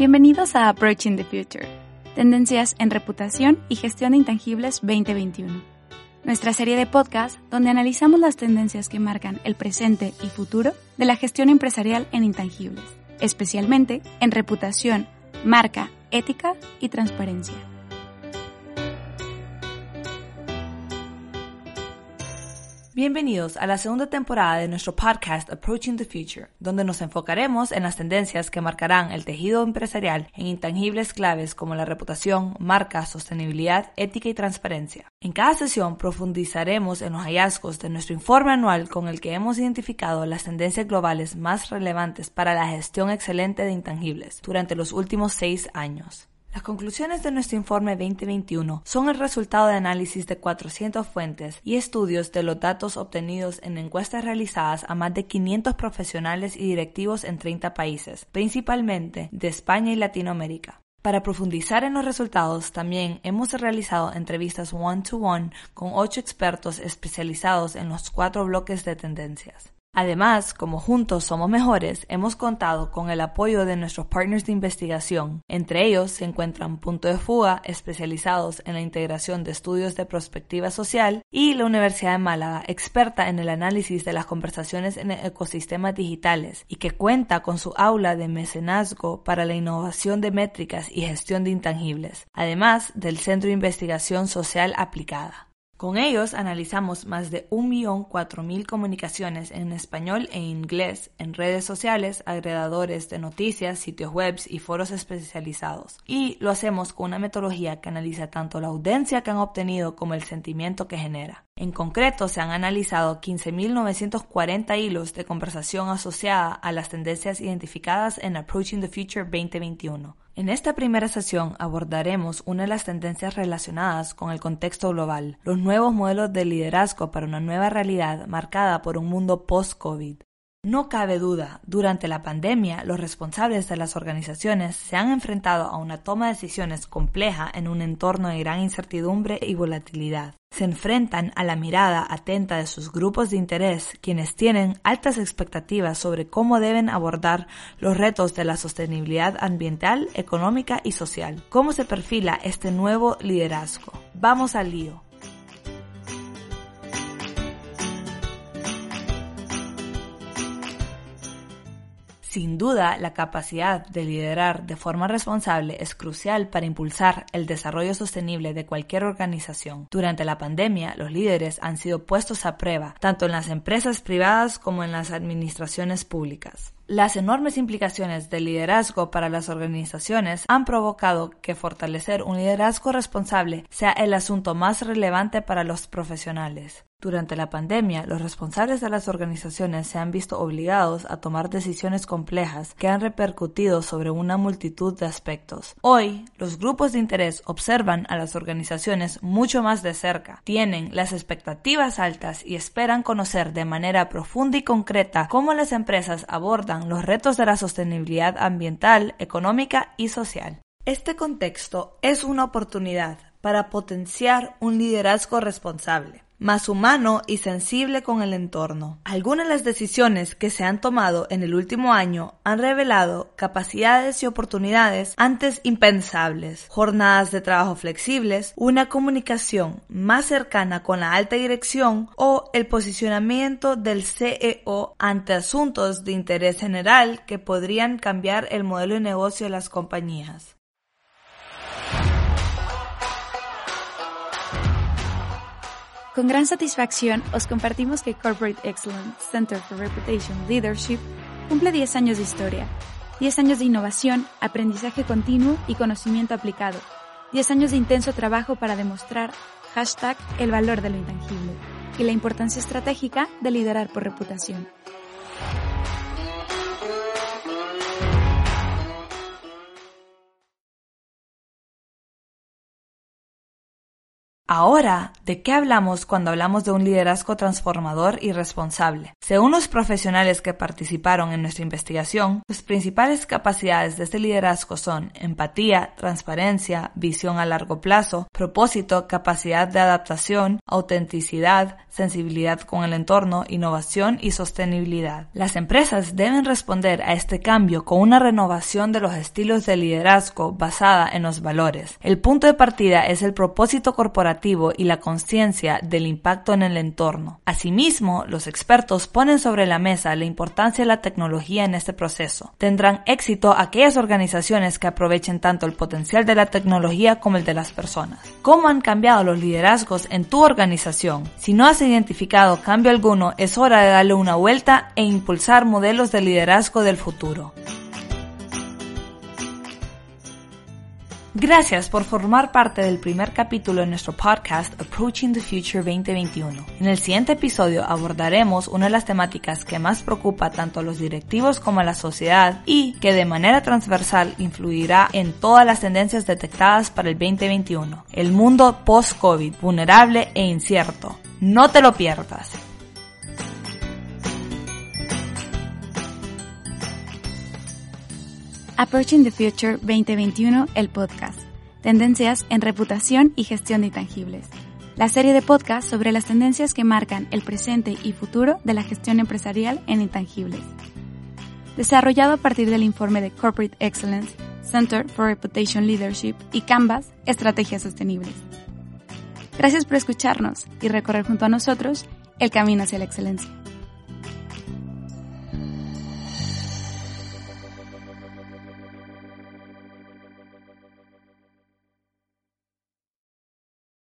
Bienvenidos a Approaching the Future, tendencias en reputación y gestión de intangibles 2021. Nuestra serie de podcast donde analizamos las tendencias que marcan el presente y futuro de la gestión empresarial en intangibles, especialmente en reputación, marca, ética y transparencia. Bienvenidos a la segunda temporada de nuestro podcast Approaching the Future, donde nos enfocaremos en las tendencias que marcarán el tejido empresarial en intangibles claves como la reputación, marca, sostenibilidad, ética y transparencia. En cada sesión profundizaremos en los hallazgos de nuestro informe anual con el que hemos identificado las tendencias globales más relevantes para la gestión excelente de intangibles durante los últimos seis años. Las conclusiones de nuestro informe 2021 son el resultado de análisis de 400 fuentes y estudios de los datos obtenidos en encuestas realizadas a más de 500 profesionales y directivos en 30 países, principalmente de España y Latinoamérica. Para profundizar en los resultados, también hemos realizado entrevistas one-to-one -one con ocho expertos especializados en los cuatro bloques de tendencias. Además, como juntos somos mejores, hemos contado con el apoyo de nuestros partners de investigación. Entre ellos se encuentran Punto de Fuga, especializados en la integración de estudios de prospectiva social, y la Universidad de Málaga, experta en el análisis de las conversaciones en ecosistemas digitales y que cuenta con su aula de mecenazgo para la innovación de métricas y gestión de intangibles, además del Centro de Investigación Social Aplicada. Con ellos analizamos más de 1.004.000 comunicaciones en español e inglés en redes sociales, agregadores de noticias, sitios web y foros especializados. Y lo hacemos con una metodología que analiza tanto la audiencia que han obtenido como el sentimiento que genera. En concreto, se han analizado 15.940 hilos de conversación asociada a las tendencias identificadas en Approaching the Future 2021. En esta primera sesión abordaremos una de las tendencias relacionadas con el contexto global, los nuevos modelos de liderazgo para una nueva realidad marcada por un mundo post-COVID. No cabe duda, durante la pandemia los responsables de las organizaciones se han enfrentado a una toma de decisiones compleja en un entorno de gran incertidumbre y volatilidad. Se enfrentan a la mirada atenta de sus grupos de interés, quienes tienen altas expectativas sobre cómo deben abordar los retos de la sostenibilidad ambiental, económica y social. ¿Cómo se perfila este nuevo liderazgo? Vamos al lío. Sin duda, la capacidad de liderar de forma responsable es crucial para impulsar el desarrollo sostenible de cualquier organización. Durante la pandemia, los líderes han sido puestos a prueba, tanto en las empresas privadas como en las administraciones públicas. Las enormes implicaciones del liderazgo para las organizaciones han provocado que fortalecer un liderazgo responsable sea el asunto más relevante para los profesionales. Durante la pandemia, los responsables de las organizaciones se han visto obligados a tomar decisiones complejas que han repercutido sobre una multitud de aspectos. Hoy, los grupos de interés observan a las organizaciones mucho más de cerca, tienen las expectativas altas y esperan conocer de manera profunda y concreta cómo las empresas abordan los retos de la sostenibilidad ambiental, económica y social. Este contexto es una oportunidad para potenciar un liderazgo responsable más humano y sensible con el entorno. Algunas de las decisiones que se han tomado en el último año han revelado capacidades y oportunidades antes impensables, jornadas de trabajo flexibles, una comunicación más cercana con la alta dirección o el posicionamiento del CEO ante asuntos de interés general que podrían cambiar el modelo de negocio de las compañías. Con gran satisfacción os compartimos que Corporate Excellence Center for Reputation Leadership cumple 10 años de historia, 10 años de innovación, aprendizaje continuo y conocimiento aplicado, 10 años de intenso trabajo para demostrar hashtag el valor de lo intangible y la importancia estratégica de liderar por reputación. Ahora, ¿de qué hablamos cuando hablamos de un liderazgo transformador y responsable? Según los profesionales que participaron en nuestra investigación, las principales capacidades de este liderazgo son empatía, transparencia, visión a largo plazo, propósito, capacidad de adaptación, autenticidad, sensibilidad con el entorno, innovación y sostenibilidad. Las empresas deben responder a este cambio con una renovación de los estilos de liderazgo basada en los valores. El punto de partida es el propósito corporativo y la conciencia del impacto en el entorno. Asimismo, los expertos ponen sobre la mesa la importancia de la tecnología en este proceso. Tendrán éxito aquellas organizaciones que aprovechen tanto el potencial de la tecnología como el de las personas. ¿Cómo han cambiado los liderazgos en tu organización? Si no has identificado cambio alguno, es hora de darle una vuelta e impulsar modelos de liderazgo del futuro. Gracias por formar parte del primer capítulo de nuestro podcast Approaching the Future 2021. En el siguiente episodio abordaremos una de las temáticas que más preocupa tanto a los directivos como a la sociedad y que de manera transversal influirá en todas las tendencias detectadas para el 2021. El mundo post-COVID, vulnerable e incierto. No te lo pierdas. Approaching the Future 2021, el podcast. Tendencias en reputación y gestión de intangibles. La serie de podcasts sobre las tendencias que marcan el presente y futuro de la gestión empresarial en intangibles. Desarrollado a partir del informe de Corporate Excellence, Center for Reputation Leadership y Canvas, Estrategias Sostenibles. Gracias por escucharnos y recorrer junto a nosotros el camino hacia la excelencia.